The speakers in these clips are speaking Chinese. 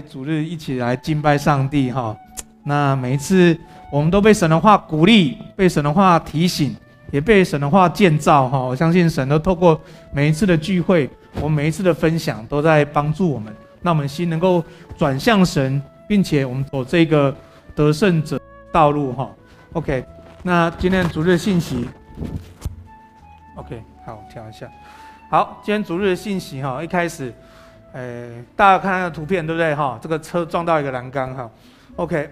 主日一起来敬拜上帝哈。那每一次我们都被神的话鼓励，被神的话提醒，也被神的话建造哈。我相信神都透过每一次的聚会，我们每一次的分享都在帮助我们，让我们心能够转向神，并且我们走这个得胜者道路哈。OK，那今天主日的信息，OK，好，调一下。好，今天主日的信息哈，一开始。哎，大家看那个图片对不对哈？这个车撞到一个栏杆哈。OK，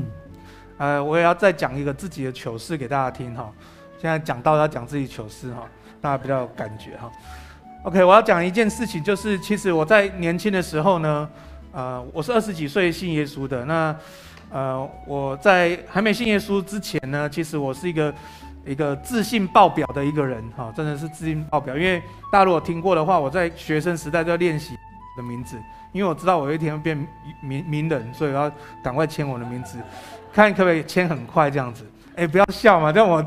呃，我也要再讲一个自己的糗事给大家听哈。现在讲到要讲自己糗事哈，大家比较有感觉哈。OK，我要讲一件事情，就是其实我在年轻的时候呢，呃，我是二十几岁信耶稣的。那呃，我在还没信耶稣之前呢，其实我是一个。一个自信爆表的一个人，哈，真的是自信爆表。因为大家如果听过的话，我在学生时代就要练习的名字，因为我知道我有一天会变名名人，所以我要赶快签我的名字，看可不可以签很快这样子。哎，不要笑嘛，这样我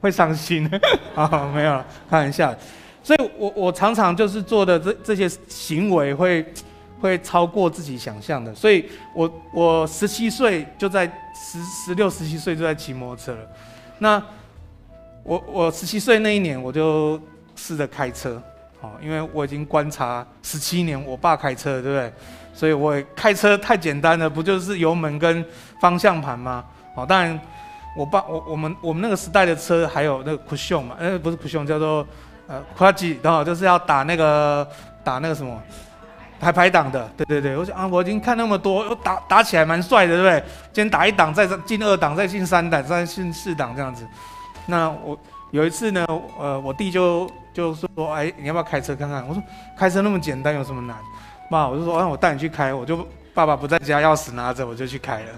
会伤心。啊，没有了，开玩笑。所以我我常常就是做的这这些行为会会超过自己想象的。所以我我十七岁就在十十六十七岁就在骑摩托车了，那。我我十七岁那一年，我就试着开车，哦，因为我已经观察十七年我爸开车，对不对？所以我开车太简单了，不就是油门跟方向盘吗？好，当然我爸我我们我们那个时代的车还有那个 cushion 嘛，呃不是 cushion 叫做呃 clutch，然后就是要打那个打那个什么排排档的，对对对，我想啊我已经看那么多，打打起来蛮帅的，对不对？先打一档，再进二档，再进三档，再进四档这样子。那我有一次呢，呃，我弟就就说，哎，你要不要开车看看？我说，开车那么简单，有什么难？妈，我就说，啊，我带你去开。我就爸爸不在家，钥匙拿着，我就去开了。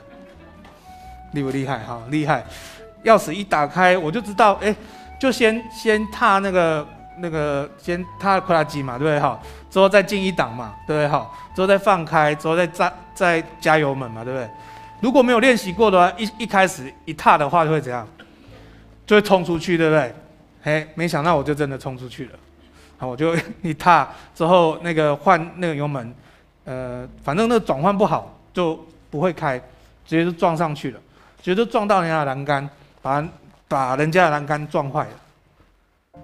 厉不厉害？哈，厉害！钥匙一打开，我就知道，哎，就先先踏那个那个，先踏拖拉机嘛，对不对？哈，之后再进一档嘛，对不对？哈，之后再放开，之后再再再加油门嘛，对不对？如果没有练习过的话，一一开始一踏的话，就会怎样？就会冲出去，对不对？嘿，没想到我就真的冲出去了。好，我就 一踏之后，那个换那个油门，呃，反正那个转换不好就不会开，直接就撞上去了，直接就撞到人家的栏杆，把把人家的栏杆撞坏了。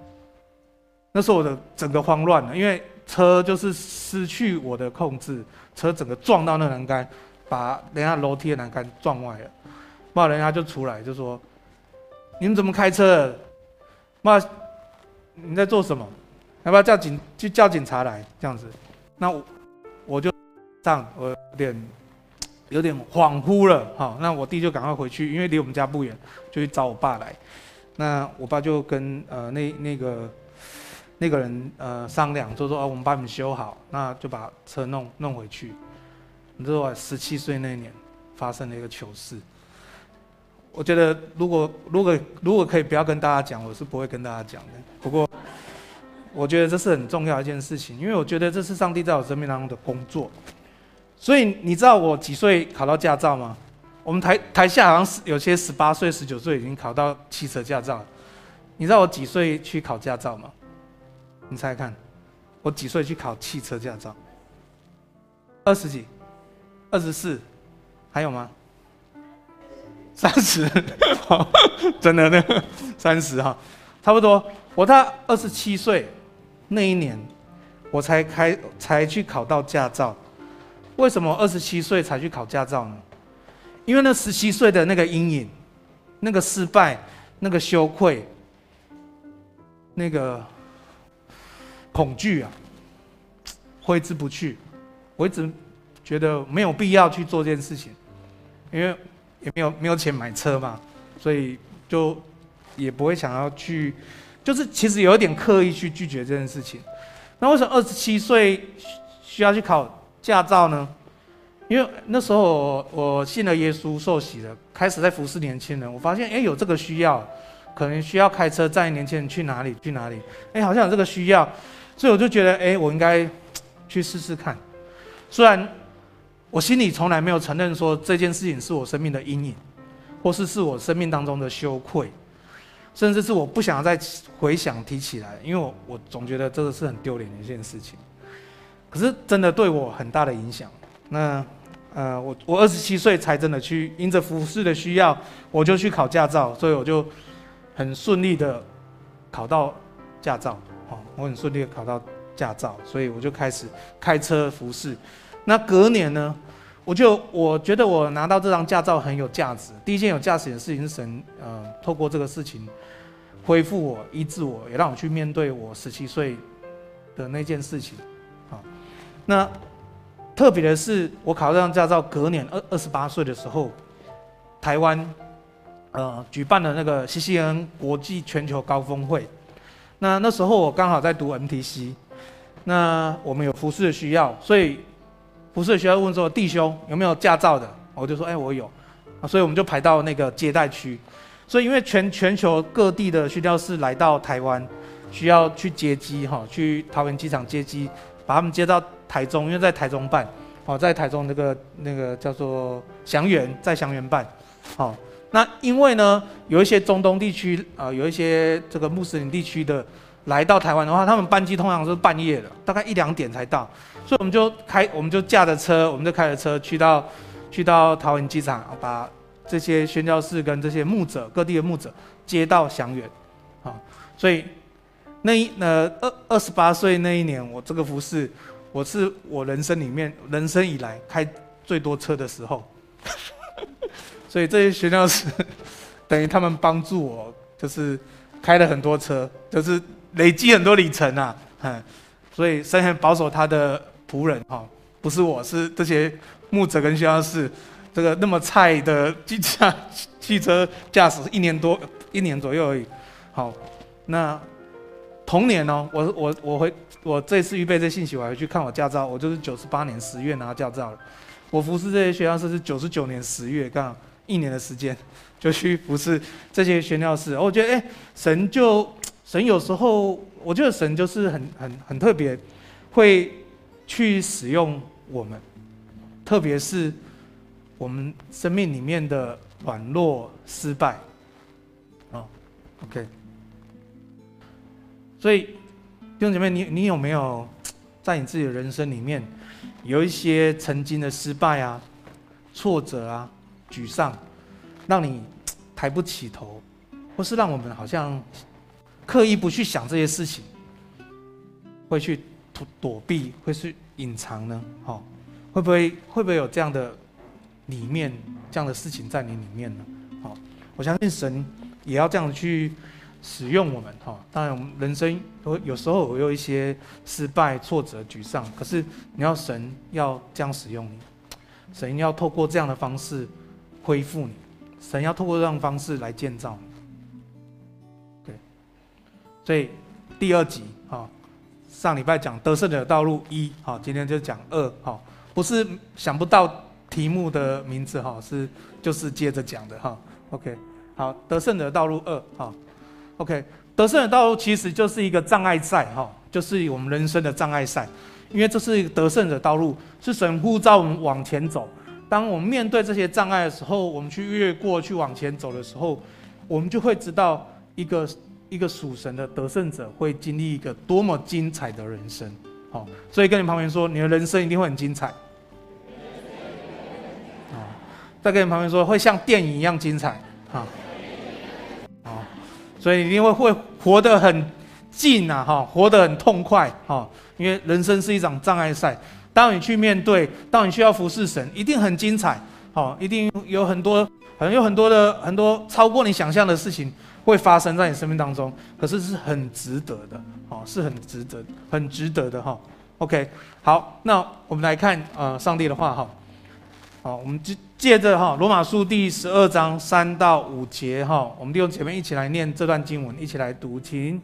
那时候我的整个慌乱了，因为车就是失去我的控制，车整个撞到那栏杆，把人家楼梯的栏杆撞坏了。然人家就出来就说。你们怎么开车？妈，你在做什么？要不要叫警？去叫警察来这样子？那我我就这样，我有点有点恍惚了。好，那我弟就赶快回去，因为离我们家不远，就去找我爸来。那我爸就跟呃那那个那个人呃商量，就说哦，我们把你们修好，那就把车弄弄回去。你知道我十七岁那年发生了一个糗事。我觉得，如果如果如果可以不要跟大家讲，我是不会跟大家讲的。不过，我觉得这是很重要一件事情，因为我觉得这是上帝在我生命当中的工作。所以你知道我几岁考到驾照吗？我们台台下好像是有些十八岁、十九岁已经考到汽车驾照。你知道我几岁去考驾照吗？你猜看，我几岁去考汽车驾照？二十几？二十四？还有吗？三十，真的那个三十哈，差不多。我他二十七岁那一年，我才开才去考到驾照。为什么二十七岁才去考驾照呢？因为那十七岁的那个阴影，那个失败，那个羞愧，那个恐惧啊，挥之不去。我一直觉得没有必要去做这件事情，因为。也没有没有钱买车嘛，所以就也不会想要去，就是其实有一点刻意去拒绝这件事情。那为什么二十七岁需要去考驾照呢？因为那时候我，我信了耶稣，受洗了，开始在服侍年轻人。我发现哎，有这个需要，可能需要开车载年轻人去哪里去哪里。哎，好像有这个需要，所以我就觉得哎，我应该去试试看。虽然。我心里从来没有承认说这件事情是我生命的阴影，或是是我生命当中的羞愧，甚至是我不想要再回想提起来，因为我我总觉得这个是很丢脸的一件事情。可是真的对我很大的影响，那呃，我我二十七岁才真的去，因着服饰的需要，我就去考驾照，所以我就很顺利的考到驾照。哦，我很顺利的考到驾照，所以我就开始开车服饰。那隔年呢，我就我觉得我拿到这张驾照很有价值。第一件有价值的事情是神呃，透过这个事情恢复我、医治我，也让我去面对我十七岁的那件事情。啊，那特别的是，我考这张驾照隔年二二十八岁的时候，台湾呃举办了那个 CCN 国际全球高峰会。那那时候我刚好在读 MTC，那我们有服饰的需要，所以服事的需要问说，弟兄有没有驾照的？我就说，哎，我有，所以我们就排到那个接待区。所以因为全全球各地的宣教士来到台湾，需要去接机哈，去桃园机场接机，把他们接到台中，因为在台中办，哦，在台中那个那个叫做祥园，在祥园办，好。那因为呢，有一些中东地区啊、有一些这个穆斯林地区的来到台湾的话，他们班机通常是半夜的，大概一两点才到，所以我们就开，我们就驾着车，我们就开着车去到去到桃园机场，把这些宣教士跟这些牧者各地的牧者接到祥园，啊，所以那一呃二二十八岁那一年，我这个服饰，我是我人生里面人生以来开最多车的时候。所以这些宣教士等于他们帮助我，就是开了很多车，就是累积很多里程啊，嗯，所以神很保守他的仆人哈，不是我，是这些牧者跟宣教士，这个那么菜的汽驾汽车驾驶一年多一年左右而已，好，那同年呢，我我我回我这次预备这信息，我还去看我驾照，我就是九十八年十月拿驾照了，我服侍这些学教士是九十九年十月刚好。一年的时间就去服侍这些宣教士，我觉得哎、神就神有时候，我觉得神就是很很很特别，会去使用我们，特别是我们生命里面的软弱、失败，啊，OK。所以弟兄姐妹，你你有没有 在你自己的人生里面有一些曾经的失败啊、挫折啊？沮丧，让你 抬不起头，或是让我们好像刻意不去想这些事情，会去躲避，会去隐藏呢？好，会不会会不会有这样的里面这样的事情在你里面呢？好，我相信神也要这样去使用我们。哈，当然我们人生都有时候会有一些失败、挫折、沮丧，可是你要神要这样使用你，神要透过这样的方式。恢复你，神要透过这样方式来建造你。对，所以第二集哈，上礼拜讲得胜者的道路一，好，今天就讲二，好，不是想不到题目的名字哈，是就是接着讲的哈。OK，好，得胜者的道路二，好，OK，得胜者的道路其实就是一个障碍赛哈，就是我们人生的障碍赛，因为这是一个得胜者道路，是神呼召我们往前走。当我们面对这些障碍的时候，我们去越过去往前走的时候，我们就会知道一个一个属神的得胜者会经历一个多么精彩的人生。好，所以跟你旁边说，你的人生一定会很精彩。啊，再跟你旁边说，会像电影一样精彩。好，好，所以一定会会活得很近啊，哈，活得很痛快，哈，因为人生是一场障碍赛。当你去面对，当你需要服侍神，一定很精彩，好，一定有很多，可能有很多的很多超过你想象的事情会发生在你生命当中，可是是很值得的，好，是很值得，很值得的哈。OK，好，那我们来看呃上帝的话哈，好，我们就借着哈罗马书第十二章三到五节哈，我们弟兄姐妹一起来念这段经文，一起来读，请。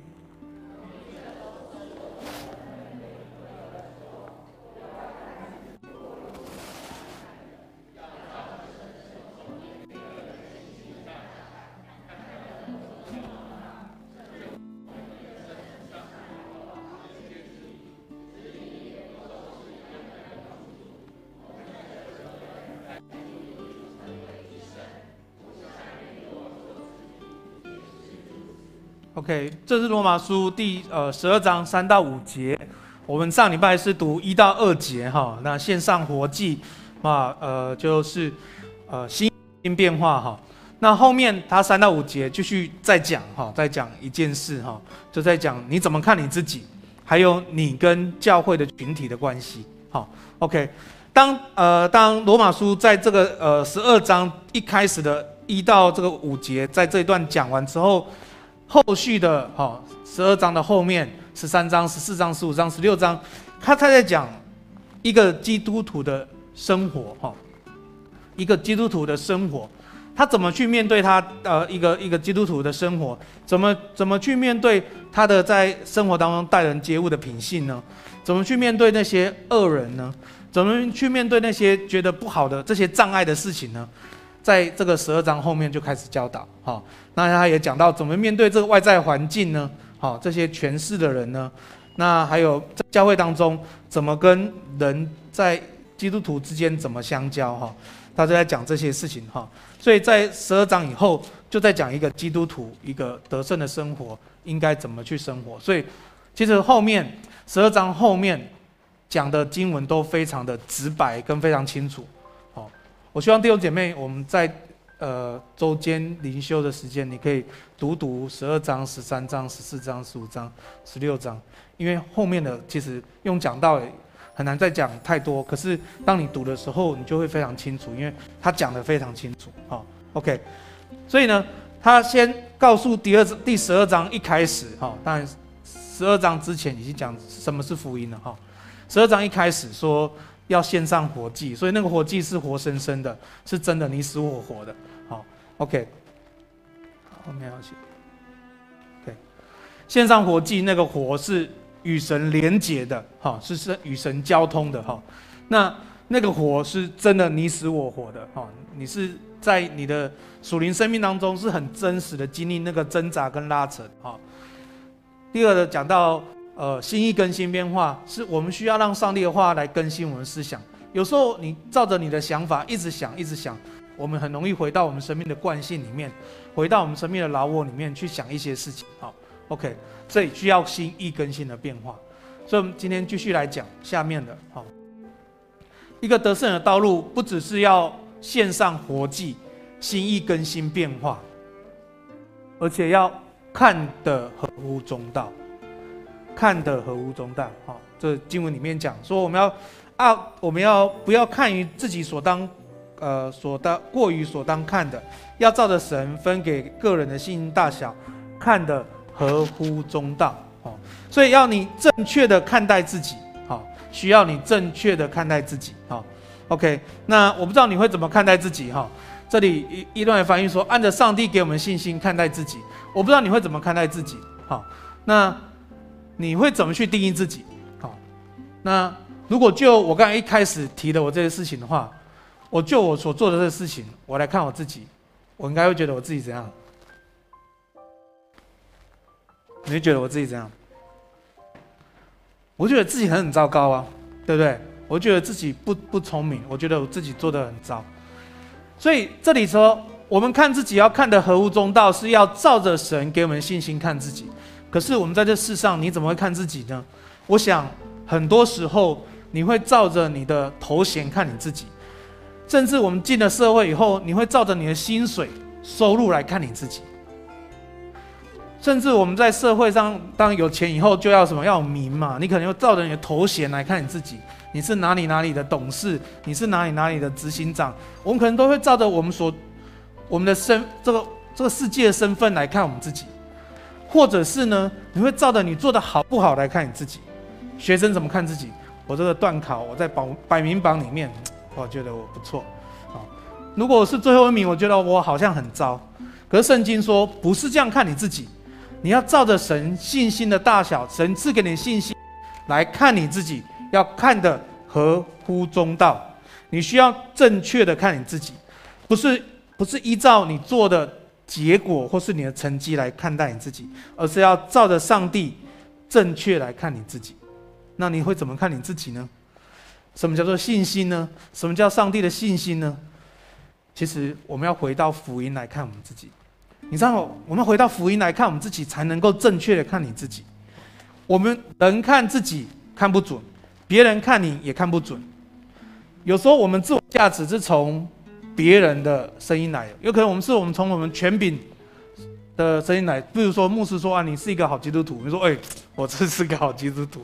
OK，这是罗马书第呃十二章三到五节。我们上礼拜是读一到二节哈，那线上活祭啊，呃，就是呃心心变化哈。那后面他三到五节继续再讲哈，再讲一件事哈，就在讲你怎么看你自己，还有你跟教会的群体的关系。好，OK。当呃当罗马书在这个呃十二章一开始的一到这个五节，在这一段讲完之后，后续的哈十二章的后面十三章、十四章、十五章、十六章，他他在讲一个基督徒的生活哈，一个基督徒的生活。他怎么去面对他呃一个一个基督徒的生活？怎么怎么去面对他的在生活当中待人接物的品性呢？怎么去面对那些恶人呢？怎么去面对那些觉得不好的这些障碍的事情呢？在这个十二章后面就开始教导。好，那他也讲到怎么面对这个外在环境呢？好，这些权势的人呢？那还有在教会当中怎么跟人在基督徒之间怎么相交？哈。他就在讲这些事情哈，所以在十二章以后就在讲一个基督徒一个得胜的生活应该怎么去生活。所以其实后面十二章后面讲的经文都非常的直白跟非常清楚。我希望弟兄姐妹我们在呃周间灵修的时间，你可以读读十二章、十三章、十四章、十五章、十六章，因为后面的其实用讲道。很难再讲太多，可是当你读的时候，你就会非常清楚，因为他讲得非常清楚。好，OK，所以呢，他先告诉第二第十二章一开始，哈，当然十二章之前已经讲什么是福音了，哈。十二章一开始说要献上活祭，所以那个活祭是活生生的，是真的，你死我活的。好，OK，后面要写，对，献上活祭那个活是。与神连结的，哈，是是与神交通的，哈。那那个活是真的你死我活的，哈。你是在你的属灵生命当中是很真实的经历那个挣扎跟拉扯，哈。第二个讲到呃心意更新变化，是我们需要让上帝的话来更新我们思想。有时候你照着你的想法一直想一直想，我们很容易回到我们生命的惯性里面，回到我们生命的老我里面去想一些事情，好，OK。所以需要心意更新的变化，所以我们今天继续来讲下面的。好，一个得胜的道路，不只是要献上活祭，心意更新变化，而且要看得合乎中道，看得合乎中道。好，这经文里面讲说，我们要啊，我们要不要看于自己所当，呃，所当过于所当看的，要照着神分给个人的信心大小，看得。合乎中道，哦，所以要你正确的看待自己，好，需要你正确的看待自己，好，OK。那我不知道你会怎么看待自己，哈，这里一一段翻译说，按着上帝给我们信心看待自己，我不知道你会怎么看待自己，好，那你会怎么去定义自己，好，那如果就我刚才一开始提的我这些事情的话，我就我所做的这个事情，我来看我自己，我应该会觉得我自己怎样？你会觉得我自己怎样？我觉得自己很很糟糕啊，对不对？我觉得自己不不聪明，我觉得我自己做的很糟。所以这里说，我们看自己要看的合乎中道，是要照着神给我们信心看自己。可是我们在这世上，你怎么会看自己呢？我想很多时候你会照着你的头衔看你自己，甚至我们进了社会以后，你会照着你的薪水收入来看你自己。甚至我们在社会上，当有钱以后，就要什么？要名嘛？你可能要照着你的头衔来看你自己，你是哪里哪里的董事，你是哪里哪里的执行长，我们可能都会照着我们所我们的身这个这个世界的身份来看我们自己，或者是呢，你会照着你做的好不好来看你自己。学生怎么看自己？我这个段考我在榜百名榜里面，我觉得我不错啊。如果是最后一名，我觉得我好像很糟。可是圣经说不是这样看你自己。你要照着神信心的大小，神赐给你信心来看你自己，要看得合乎中道。你需要正确的看你自己，不是不是依照你做的结果或是你的成绩来看待你自己，而是要照着上帝正确来看你自己。那你会怎么看你自己呢？什么叫做信心呢？什么叫上帝的信心呢？其实我们要回到福音来看我们自己。你知道，我们回到福音来看我们自己，才能够正确的看你自己。我们人看自己看不准，别人看你也看不准。有时候我们自我价值是从别人的声音来，有可能我们是我们从我们权柄的声音来。比如说牧师说啊，你是一个好基督徒。你说，哎，我这是个好基督徒。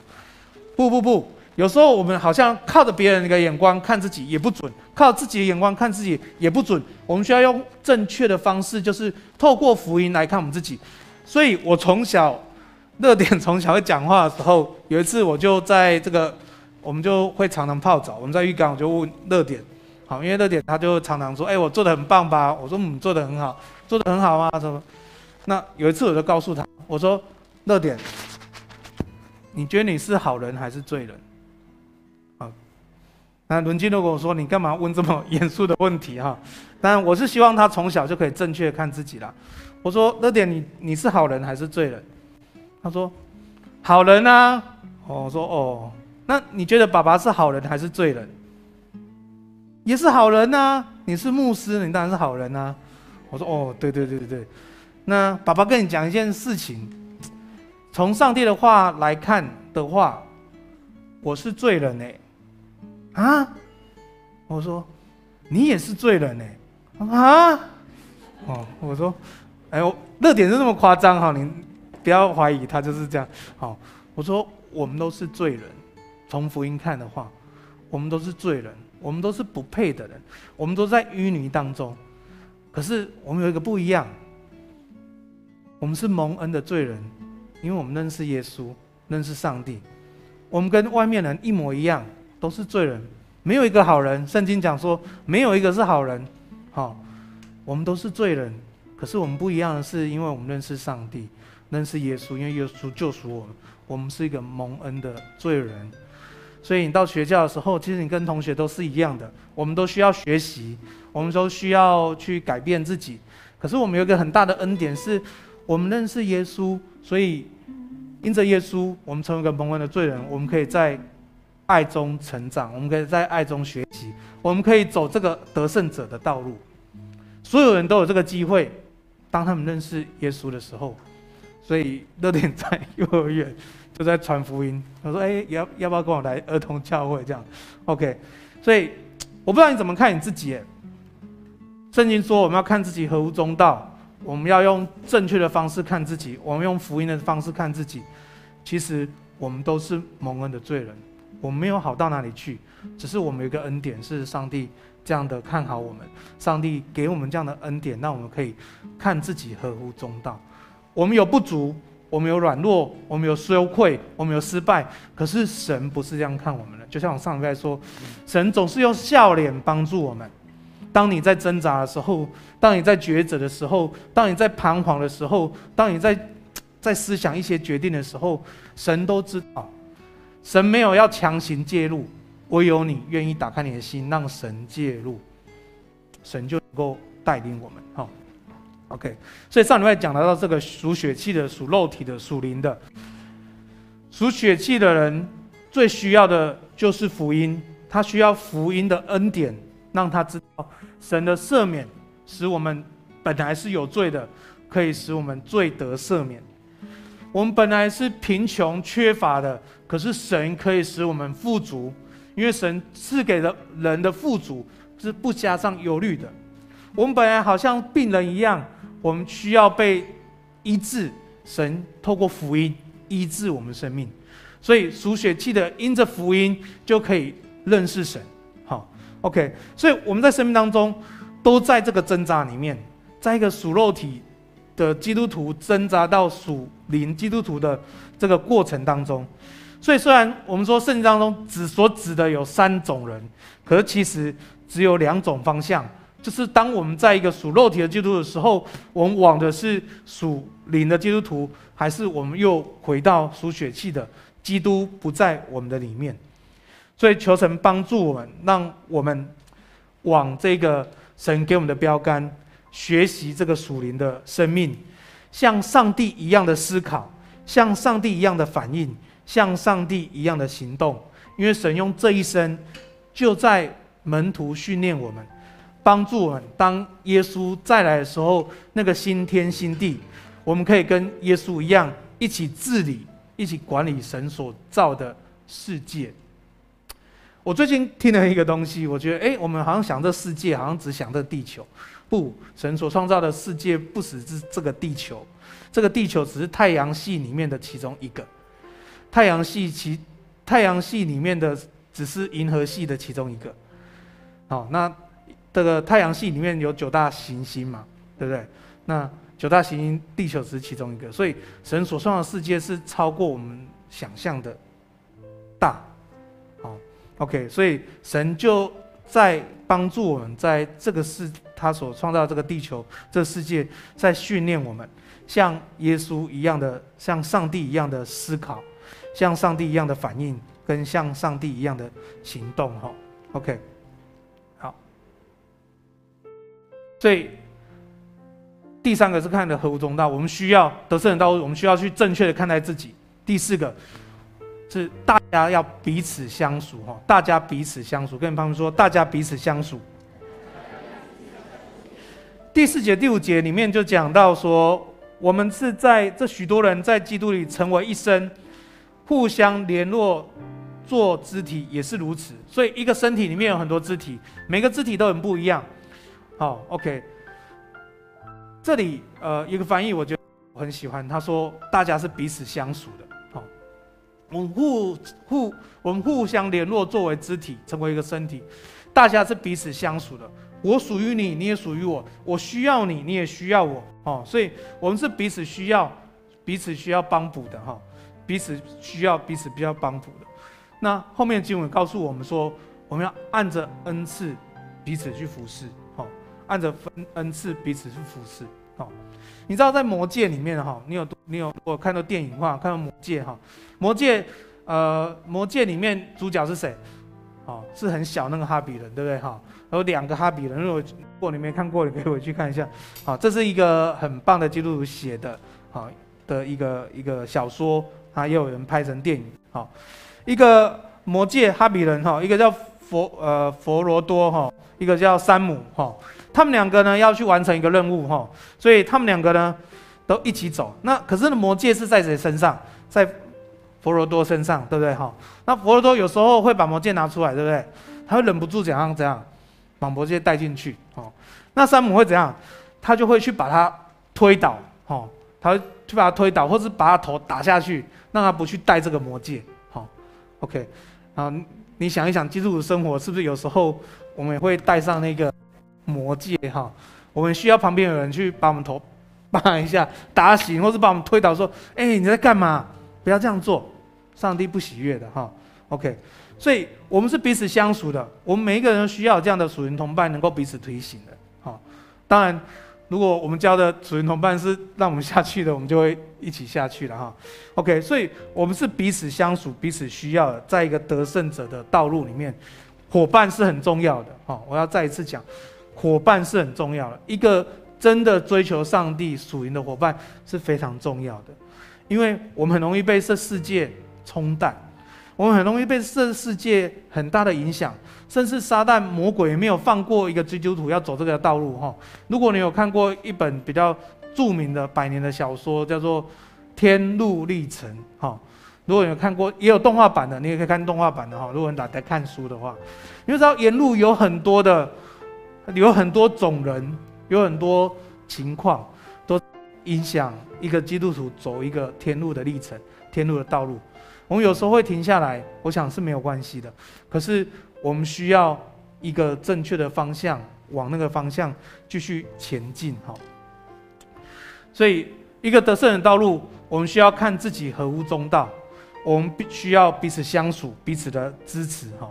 不不不，有时候我们好像靠着别人的眼光看自己也不准，靠自己的眼光看自己也不准。我们需要用正确的方式，就是透过福音来看我们自己。所以我从小热点从小会讲话的时候，有一次我就在这个。我们就会常常泡澡。我们在浴缸，我就问热点，好，因为乐点他就常常说：“哎，我做的很棒吧？”我说：“嗯，做的很好，做得很好啊。”什么？那有一次我就告诉他，我说：“乐点，你觉得你是好人还是罪人？”好，那伦金都跟我说：“你干嘛问这么严肃的问题？”哈，但我是希望他从小就可以正确看自己啦。我说：“乐点，你你是好人还是罪人？”他说：“好人啊。”哦，我说：“哦。”那你觉得爸爸是好人还是罪人？也是好人呐、你是牧师，你当然是好人呐、我说哦，对对对对对。那爸爸跟你讲一件事情，从上帝的话来看的话，我是罪人哎。啊？我说你也是罪人哎。啊？哦，我说，哎呦，热点是那么夸张哈，你不要怀疑他就是这样。好，我说我们都是罪人。从福音看的话，我们都是罪人，我们都是不配的人，我们都在淤泥当中。可是我们有一个不一样，我们是蒙恩的罪人，因为我们认识耶稣，认识上帝。我们跟外面人一模一样，都是罪人，没有一个好人。圣经讲说，没有一个是好人。好，我们都是罪人，可是我们不一样的是，因为我们认识上帝，认识耶稣，因为耶稣救赎我们，我们是一个蒙恩的罪人。所以你到学校的时候，其实你跟同学都是一样的。我们都需要学习，我们都需要去改变自己。可是我们有一个很大的恩典，是我们认识耶稣，所以因着耶稣，我们成为一个蒙恩的罪人。我们可以在爱中成长，我们可以在爱中学习，我们可以走这个得胜者的道路。所有人都有这个机会，当他们认识耶稣的时候。所以热点在幼儿园。就在传福音，他说：“哎，要要不要跟我来儿童教会？这样，OK。所以我不知道你怎么看你自己。圣经说我们要看自己合乎中道，我们要用正确的方式看自己，我们用福音的方式看自己。其实我们都是蒙恩的罪人，我们没有好到哪里去，只是我们有一个恩典，是上帝这样的看好我们，上帝给我们这样的恩典，让我们可以看自己合乎中道。我们有不足。”我们有软弱，我们有羞愧，我们有失败，可是神不是这样看我们的。就像我上礼拜说，神总是用笑脸帮助我们。当你在挣扎的时候，当你在抉择的时候，当你在彷徨的时候，当你在在思想一些决定的时候，神都知道。神没有要强行介入，唯有你愿意打开你的心，让神介入，神就能够带领我们。好。OK，所以上礼拜讲到这个属血气的、属肉体的、属灵的。属血气的人最需要的就是福音，他需要福音的恩典，让他知道神的赦免，使我们本来是有罪的，可以使我们罪得赦免。我们本来是贫穷缺乏的，可是神可以使我们富足，因为神赐给了人的富足是不加上忧虑的。我们本来好像病人一样。我们需要被医治，神透过福音医治我们生命，所以属血气的因着福音就可以认识神。好，OK，所以我们在生命当中都在这个挣扎里面，在一个属肉体的基督徒挣扎到属灵基督徒的这个过程当中。所以虽然我们说圣经当中只所指的有三种人，可是其实只有两种方向。就是当我们在一个属肉体的基督徒的时候，我们往的是属灵的基督徒，还是我们又回到属血气的基督不在我们的里面？所以求神帮助我们，让我们往这个神给我们的标杆学习这个属灵的生命，像上帝一样的思考，像上帝一样的反应，像上帝一样的行动。因为神用这一生就在门徒训练我们。帮助我们，当耶稣再来的时候，那个新天新地，我们可以跟耶稣一样，一起治理，一起管理神所造的世界。我最近听了一个东西，我觉得，哎，我们好像想这世界，好像只想这地球。不，神所创造的世界不只是这个地球，这个地球只是太阳系里面的其中一个。太阳系其太阳系里面的只是银河系的其中一个。好，那这个太阳系里面有九大行星嘛，对不对？那九大行星，地球只是其中一个，所以神所创造的世界是超过我们想象的大。好，OK，所以神就在帮助我们，在这个世他所创造这个地球这世界，在训练我们，像耶稣一样的，像上帝一样的思考，像上帝一样的反应，跟像上帝一样的行动。哈，OK。所以，第三个是看的合乎中道，我们需要得胜的道路，我们需要去正确的看待自己。第四个是大家要彼此相熟，哈，大家彼此相熟，跟他们说，大家彼此相熟。第四节、第五节里面就讲到说，我们是在这许多人在基督里成为一身，互相联络做肢体，也是如此。所以，一个身体里面有很多肢体，每个肢体都很不一样。好，OK。这里呃一个翻译，我觉得我很喜欢。他说大家是彼此相属的，好，我们互互我们互相联络，作为肢体，成为一个身体。大家是彼此相属的，我属于你，你也属于我，我需要你，你也需要我，哦，所以我们是彼此需要，彼此需要帮补的，哈，彼此需要彼此比较帮补的。那后面经文告诉我们说，我们要按着恩赐彼此去服侍。按着分恩赐彼此去服侍，好，你知道在魔戒里面哈，你有你有我看到电影话，看到魔戒哈，魔戒呃魔戒里面主角是谁？哦，是很小那个哈比人，对不对哈？有两个哈比人，如果如果你没看过，你可以回去看一下。好，这是一个很棒的基督徒写的，好的一个一个小说，啊，也有人拍成电影。好，一个魔戒哈比人哈，一个叫佛呃佛罗多哈，一个叫山姆哈。他们两个呢要去完成一个任务哈，所以他们两个呢都一起走。那可是魔戒是在谁身上？在佛罗多身上，对不对哈？那佛罗多有时候会把魔戒拿出来，对不对？他会忍不住怎样怎样把魔戒带进去哦。那山姆会怎样？他就会去把他推倒哦，他会去把他推倒，或是把他头打下去，让他不去带这个魔戒。好，OK，啊，你想一想，基督徒生活是不是有时候我们也会带上那个？魔戒哈，我们需要旁边有人去把我们头 扒一下，打醒，或是把我们推倒，说：“哎、你在干嘛？不要这样做，上帝不喜悦的哈。” OK，所以我们是彼此相属的，我们每一个人需要这样的属灵同伴，能够彼此推行的。好，当然，如果我们交的属灵同伴是让我们下去的，我们就会一起下去了哈。OK，所以我们是彼此相属、彼此需要的，在一个得胜者的道路里面，伙伴是很重要的。好，我要再一次讲。伙伴是很重要的，一个真的追求上帝属灵的伙伴是非常重要的，因为我们很容易被这世界冲淡，我们很容易被这世界很大的影响，甚至撒旦魔鬼也没有放过一个基督徒要走这个道路哈。如果你有看过一本比较著名的百年的小说，叫做《天路历程》哈，如果你有看过，也有动画版的，你也可以看动画版的哈。如果你打开看书的话，你就知道沿路有很多的。有很多种人，有很多情况，都影响一个基督徒走一个天路的历程，天路的道路。我们有时候会停下来，我想是没有关系的。可是我们需要一个正确的方向，往那个方向继续前进。哈，所以一个得胜的道路，我们需要看自己合乎中道，我们必须要彼此相处，彼此的支持。哈。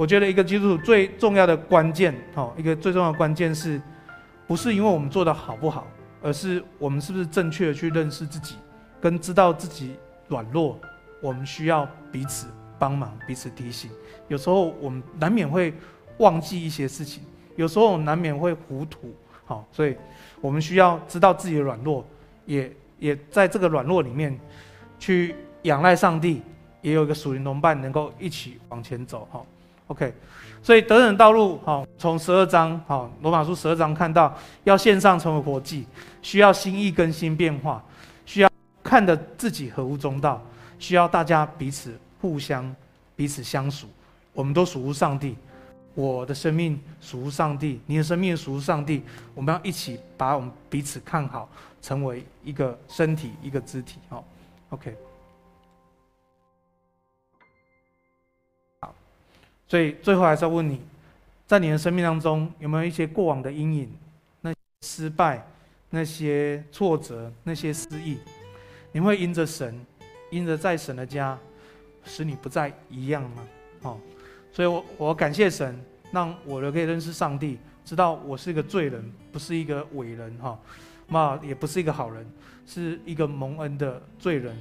我觉得一个基督徒最重要的关键，哈，一个最重要的关键是，不是因为我们做的好不好，而是我们是不是正确的去认识自己，跟知道自己软弱，我们需要彼此帮忙，彼此提醒。有时候我们难免会忘记一些事情，有时候难免会糊涂，好，所以我们需要知道自己的软弱，也也在这个软弱里面去仰赖上帝，也有一个属灵同伴能够一起往前走，哈。OK，所以得胜道路，好，从十二章，好，罗马书十二章看到，要线上成为活祭，需要心意更新变化，需要看得自己合乎中道，需要大家彼此互相彼此相属，我们都属乎上帝。我的生命属乎上帝，你的生命属乎上帝。我们要一起把我们彼此看好，成为一个身体，一个肢体。好，OK。所以最后还是要问你，在你的生命当中有没有一些过往的阴影？那失败、那些挫折、那些失意，你会因着神，因着在神的家，使你不再一样吗？哦。所以我，我感谢神，让我可以认识上帝，知道我是一个罪人，不是一个伟人哈，那也不是一个好人，是一个蒙恩的罪人。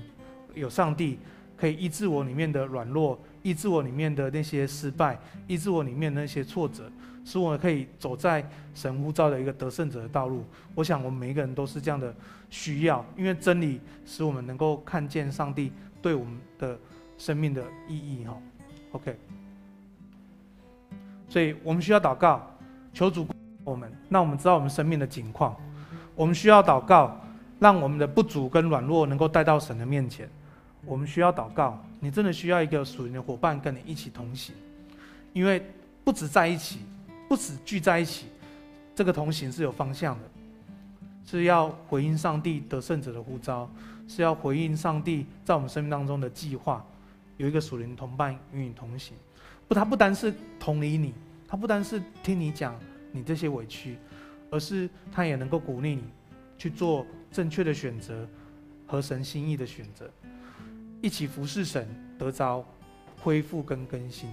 有上帝可以医治我里面的软弱，医治我里面的那些失败，医治我里面的那些挫折，使我可以走在神呼召的一个得胜者的道路。我想，我们每一个人都是这样的需要，因为真理使我们能够看见上帝对我们的生命的意义哈。OK。所以我们需要祷告，求主我们，让我们知道我们生命的景况。我们需要祷告，让我们的不足跟软弱能够带到神的面前。我们需要祷告，你真的需要一个属灵的伙伴跟你一起同行，因为不止在一起，不止聚在一起，这个同行是有方向的，是要回应上帝得胜者的呼召，是要回应上帝在我们生命当中的计划，有一个属灵同伴与你同行。不，他不单是同理你，他不单是听你讲你这些委屈，而是他也能够鼓励你去做正确的选择，合神心意的选择，一起服侍神，得着恢复跟更新。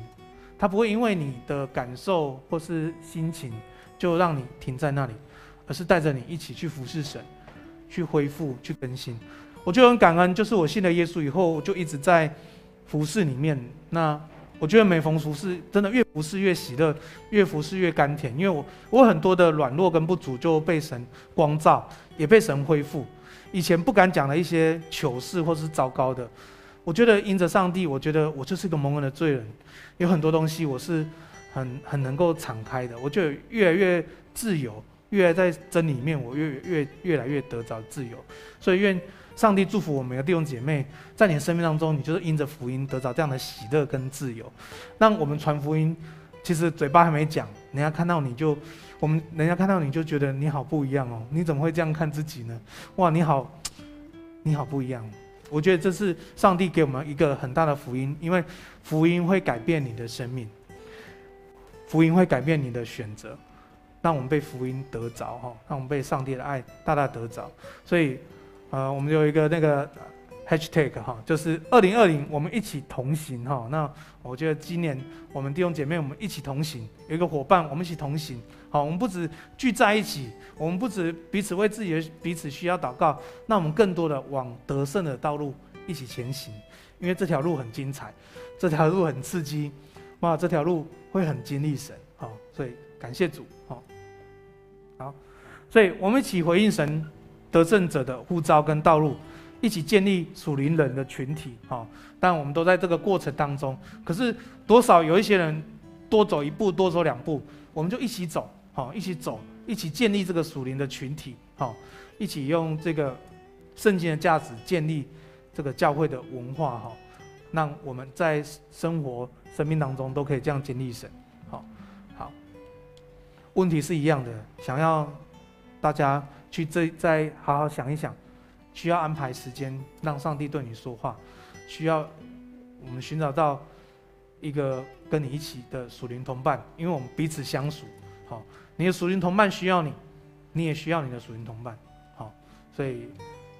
他不会因为你的感受或是心情就让你停在那里，而是带着你一起去服侍神，去恢复，去更新。我就很感恩，就是我信了耶稣以后，我就一直在服侍里面。那。我觉得每逢服侍，真的越服侍越喜乐，越服侍越甘甜。因为我我很多的软弱跟不足就被神光照，也被神恢复。以前不敢讲的一些糗事或是糟糕的，我觉得因着上帝，我觉得我就是一个蒙恩的罪人。有很多东西我是很很能够敞开的，我就越来越自由，越来在真理里面，我越越越来越得着自由。所以愿。上帝祝福我们的弟兄姐妹，在你的生命当中，你就是因着福音得着这样的喜乐跟自由。那我们传福音，其实嘴巴还没讲，人家看到你就，我们人家看到你就觉得你好不一样哦。你怎么会这样看自己呢？哇，你好，你好不一样。我觉得这是上帝给我们一个很大的福音，因为福音会改变你的生命，福音会改变你的选择，让我们被福音得着哈，让我们被上帝的爱大大得着。所以。呃，我们有一个那个 hashtag 哈，就是二零二零，我们一起同行哈。那我觉得今年我们弟兄姐妹，我们一起同行，有一个伙伴，我们一起同行。好，我们不止聚在一起，我们不止彼此为自己的彼此需要祷告，那我们更多的往得胜的道路一起前行，因为这条路很精彩，这条路很刺激，哇，这条路会很经历神。好，所以感谢主。好，好，所以我们一起回应神。得胜者的呼召跟道路，一起建立属灵人的群体，哈！但我们都在这个过程当中，可是多少有一些人多走一步，多走两步，我们就一起走，好，一起走，一起建立这个属灵的群体，好，一起用这个圣经的价值建立这个教会的文化，哈，让我们在生活、生命当中都可以这样经历神，好，好。问题是一样的，想要大家。去这再好好想一想，需要安排时间让上帝对你说话，需要我们寻找到一个跟你一起的属灵同伴，因为我们彼此相属。好，你的属灵同伴需要你，你也需要你的属灵同伴。好，所以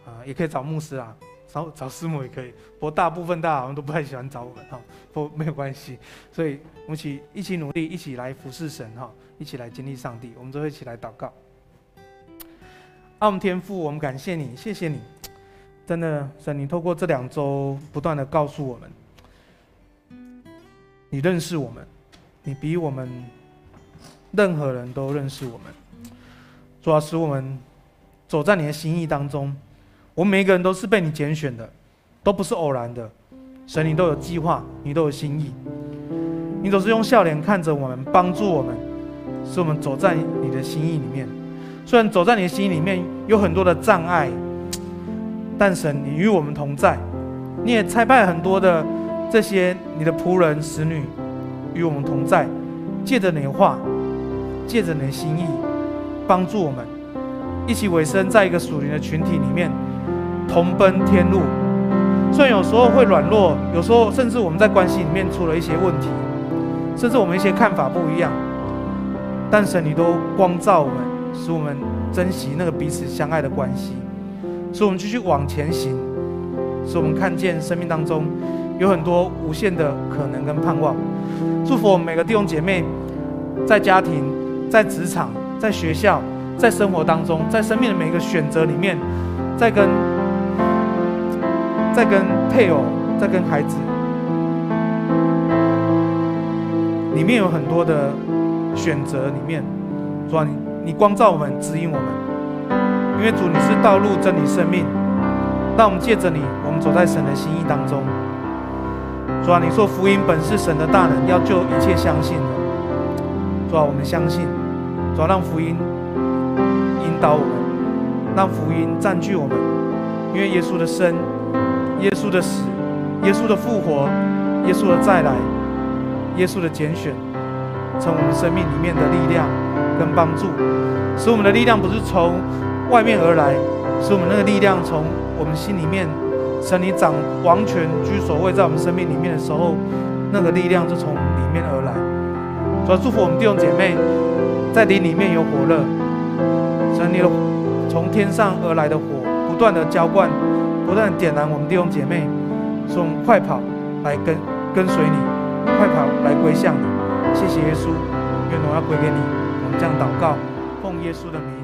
啊、也可以找牧师啊，找找师母也可以。不过大部分大家好像都不太喜欢找我们哈，不没有关系。所以我们一起一起努力，一起来服侍神哈，一起来经历上帝。我们都会一起来祷告。爱我们天父，我们感谢你，谢谢你，真的神，你透过这两周不断的告诉我们，你认识我们，你比我们任何人都认识我们，主要使我们走在你的心意当中，我们每一个人都是被你拣选的，都不是偶然的，神你都有计划，你都有心意，你总是用笑脸看着我们，帮助我们，使我们走在你的心意里面。虽然走在你的心里面有很多的障碍，但神，你与我们同在，你也差派很多的这些你的仆人、使女与我们同在，借着你的话，借着你的心意，帮助我们一起委身在一个属灵的群体里面，同奔天路。虽然有时候会软弱，有时候甚至我们在关系里面出了一些问题，甚至我们一些看法不一样，但神你都光照我们，使我们珍惜那个彼此相爱的关系，使我们继续往前行，使我们看见生命当中有很多无限的可能跟盼望。祝福我们每个弟兄姐妹，在家庭、在职场、在学校、在生活当中，在生命的每一个选择里面，在跟。在跟配偶，在跟孩子，里面有很多的选择。里面，主啊，你你光照我们，指引我们。因为主你是道路、真理、生命。让我们借着你，我们走在神的心意当中。主啊，你说福音本是神的大能，要救一切相信的。主啊，我们相信。主啊，让福音引导我们，让福音占据我们。因为耶稣的生。耶稣的死，耶稣的复活，耶稣的再来，耶稣的拣选，从我们生命里面的力量跟帮助，使我们的力量不是从外面而来，使我们那个力量从我们心里面，神你掌王权居首位在我们生命里面的时候，那个力量就从里面而来。主要祝福我们弟兄姐妹，在灵里面有火热，神你的从天上而来的火，不断的浇灌。不断点燃我们弟兄姐妹，说我们快跑来跟跟随你，快跑来归向你。谢谢耶稣，愿荣耀归给你。这样祷告，奉耶稣的名。